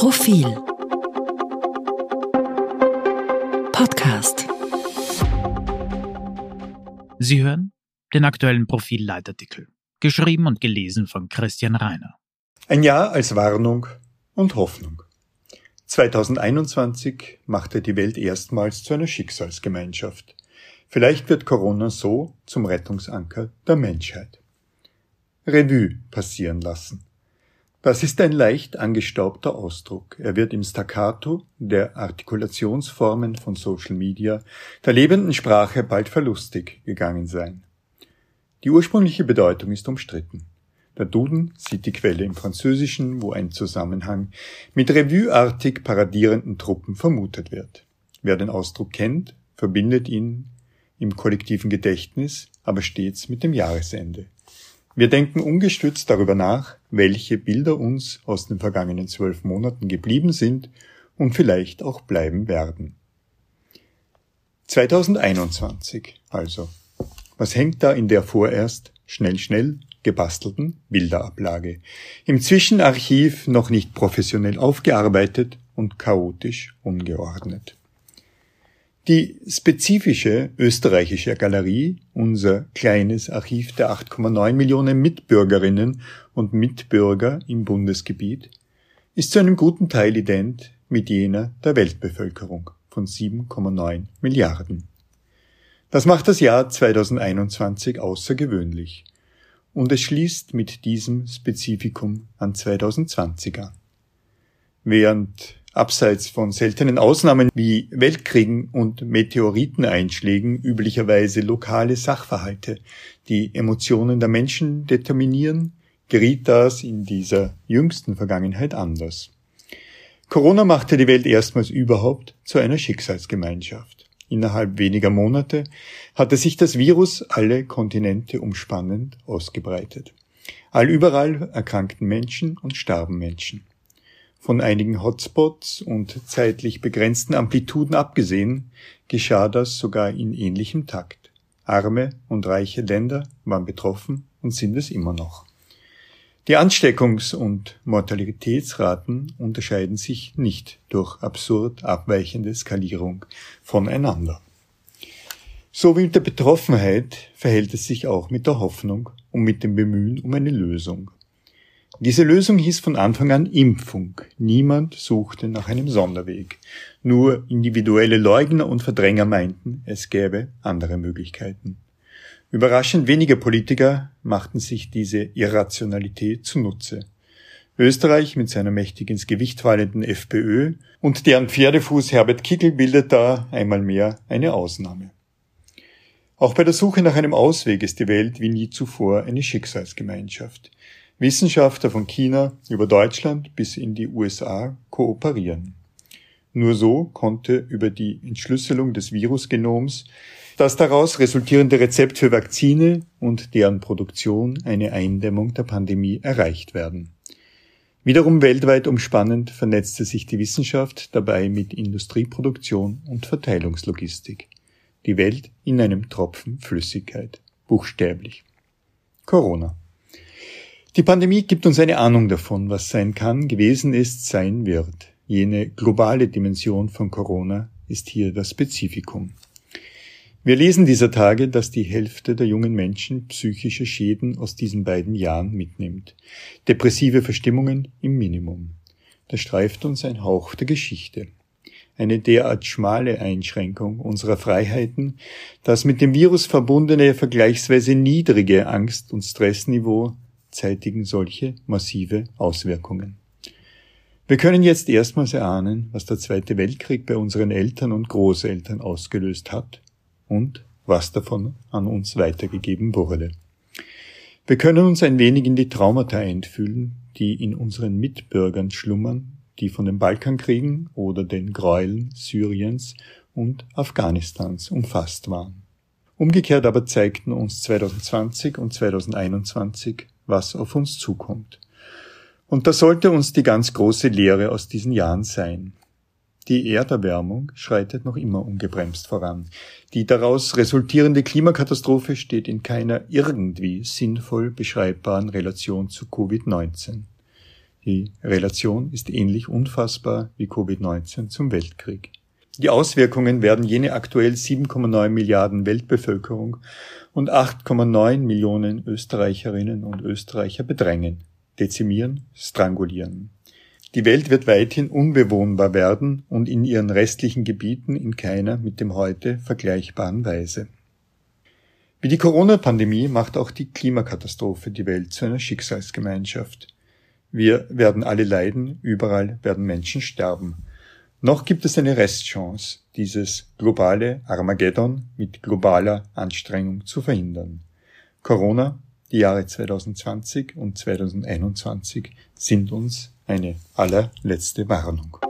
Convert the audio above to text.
Profil Podcast Sie hören den aktuellen Profil-Leitartikel, geschrieben und gelesen von Christian Reiner. Ein Jahr als Warnung und Hoffnung. 2021 machte die Welt erstmals zu einer Schicksalsgemeinschaft. Vielleicht wird Corona so zum Rettungsanker der Menschheit. Revue passieren lassen. Das ist ein leicht angestaubter Ausdruck. Er wird im Staccato der Artikulationsformen von Social Media, der lebenden Sprache bald verlustig gegangen sein. Die ursprüngliche Bedeutung ist umstritten. Der Duden sieht die Quelle im Französischen, wo ein Zusammenhang mit revueartig paradierenden Truppen vermutet wird. Wer den Ausdruck kennt, verbindet ihn im kollektiven Gedächtnis, aber stets mit dem Jahresende. Wir denken ungestützt darüber nach, welche Bilder uns aus den vergangenen zwölf Monaten geblieben sind und vielleicht auch bleiben werden. 2021 also. Was hängt da in der vorerst schnell schnell gebastelten Bilderablage? Im Zwischenarchiv noch nicht professionell aufgearbeitet und chaotisch ungeordnet. Die spezifische österreichische Galerie, unser kleines Archiv der 8,9 Millionen Mitbürgerinnen und Mitbürger im Bundesgebiet, ist zu einem guten Teil ident mit jener der Weltbevölkerung von 7,9 Milliarden. Das macht das Jahr 2021 außergewöhnlich und es schließt mit diesem Spezifikum an 2020 an. Während abseits von seltenen Ausnahmen wie Weltkriegen und Meteoriteneinschlägen üblicherweise lokale Sachverhalte, die Emotionen der Menschen determinieren, geriet das in dieser jüngsten Vergangenheit anders. Corona machte die Welt erstmals überhaupt zu einer Schicksalsgemeinschaft. Innerhalb weniger Monate hatte sich das Virus alle Kontinente umspannend ausgebreitet. Allüberall erkrankten Menschen und starben Menschen. Von einigen Hotspots und zeitlich begrenzten Amplituden abgesehen, geschah das sogar in ähnlichem Takt. Arme und reiche Länder waren betroffen und sind es immer noch. Die Ansteckungs- und Mortalitätsraten unterscheiden sich nicht durch absurd abweichende Skalierung voneinander. So wie mit der Betroffenheit verhält es sich auch mit der Hoffnung und mit dem Bemühen um eine Lösung. Diese Lösung hieß von Anfang an Impfung. Niemand suchte nach einem Sonderweg. Nur individuelle Leugner und Verdränger meinten, es gäbe andere Möglichkeiten. Überraschend wenige Politiker machten sich diese Irrationalität zunutze. Österreich mit seiner mächtig ins Gewicht fallenden FPÖ und deren Pferdefuß Herbert Kickel bildet da einmal mehr eine Ausnahme. Auch bei der Suche nach einem Ausweg ist die Welt wie nie zuvor eine Schicksalsgemeinschaft. Wissenschaftler von China über Deutschland bis in die USA kooperieren. Nur so konnte über die Entschlüsselung des Virusgenoms das daraus resultierende Rezept für Vakzine und deren Produktion eine Eindämmung der Pandemie erreicht werden. Wiederum weltweit umspannend vernetzte sich die Wissenschaft dabei mit Industrieproduktion und Verteilungslogistik. Die Welt in einem Tropfen Flüssigkeit. Buchstäblich. Corona. Die Pandemie gibt uns eine Ahnung davon, was sein kann, gewesen ist, sein wird. Jene globale Dimension von Corona ist hier das Spezifikum. Wir lesen dieser Tage, dass die Hälfte der jungen Menschen psychische Schäden aus diesen beiden Jahren mitnimmt. Depressive Verstimmungen im Minimum. Da streift uns ein Hauch der Geschichte. Eine derart schmale Einschränkung unserer Freiheiten, das mit dem Virus verbundene vergleichsweise niedrige Angst- und Stressniveau zeitigen solche massive Auswirkungen. Wir können jetzt erstmals erahnen, was der Zweite Weltkrieg bei unseren Eltern und Großeltern ausgelöst hat und was davon an uns weitergegeben wurde. Wir können uns ein wenig in die Traumata einfühlen, die in unseren Mitbürgern schlummern, die von den Balkankriegen oder den Gräueln Syriens und Afghanistans umfasst waren. Umgekehrt aber zeigten uns 2020 und 2021 was auf uns zukommt. Und das sollte uns die ganz große Lehre aus diesen Jahren sein. Die Erderwärmung schreitet noch immer ungebremst voran. Die daraus resultierende Klimakatastrophe steht in keiner irgendwie sinnvoll beschreibbaren Relation zu Covid-19. Die Relation ist ähnlich unfassbar wie Covid-19 zum Weltkrieg. Die Auswirkungen werden jene aktuell 7,9 Milliarden Weltbevölkerung und 8,9 Millionen Österreicherinnen und Österreicher bedrängen, dezimieren, strangulieren. Die Welt wird weithin unbewohnbar werden und in ihren restlichen Gebieten in keiner mit dem heute vergleichbaren Weise. Wie die Corona-Pandemie macht auch die Klimakatastrophe die Welt zu einer Schicksalsgemeinschaft. Wir werden alle leiden, überall werden Menschen sterben. Noch gibt es eine Restchance, dieses globale Armageddon mit globaler Anstrengung zu verhindern. Corona, die Jahre 2020 und 2021 sind uns eine allerletzte Warnung.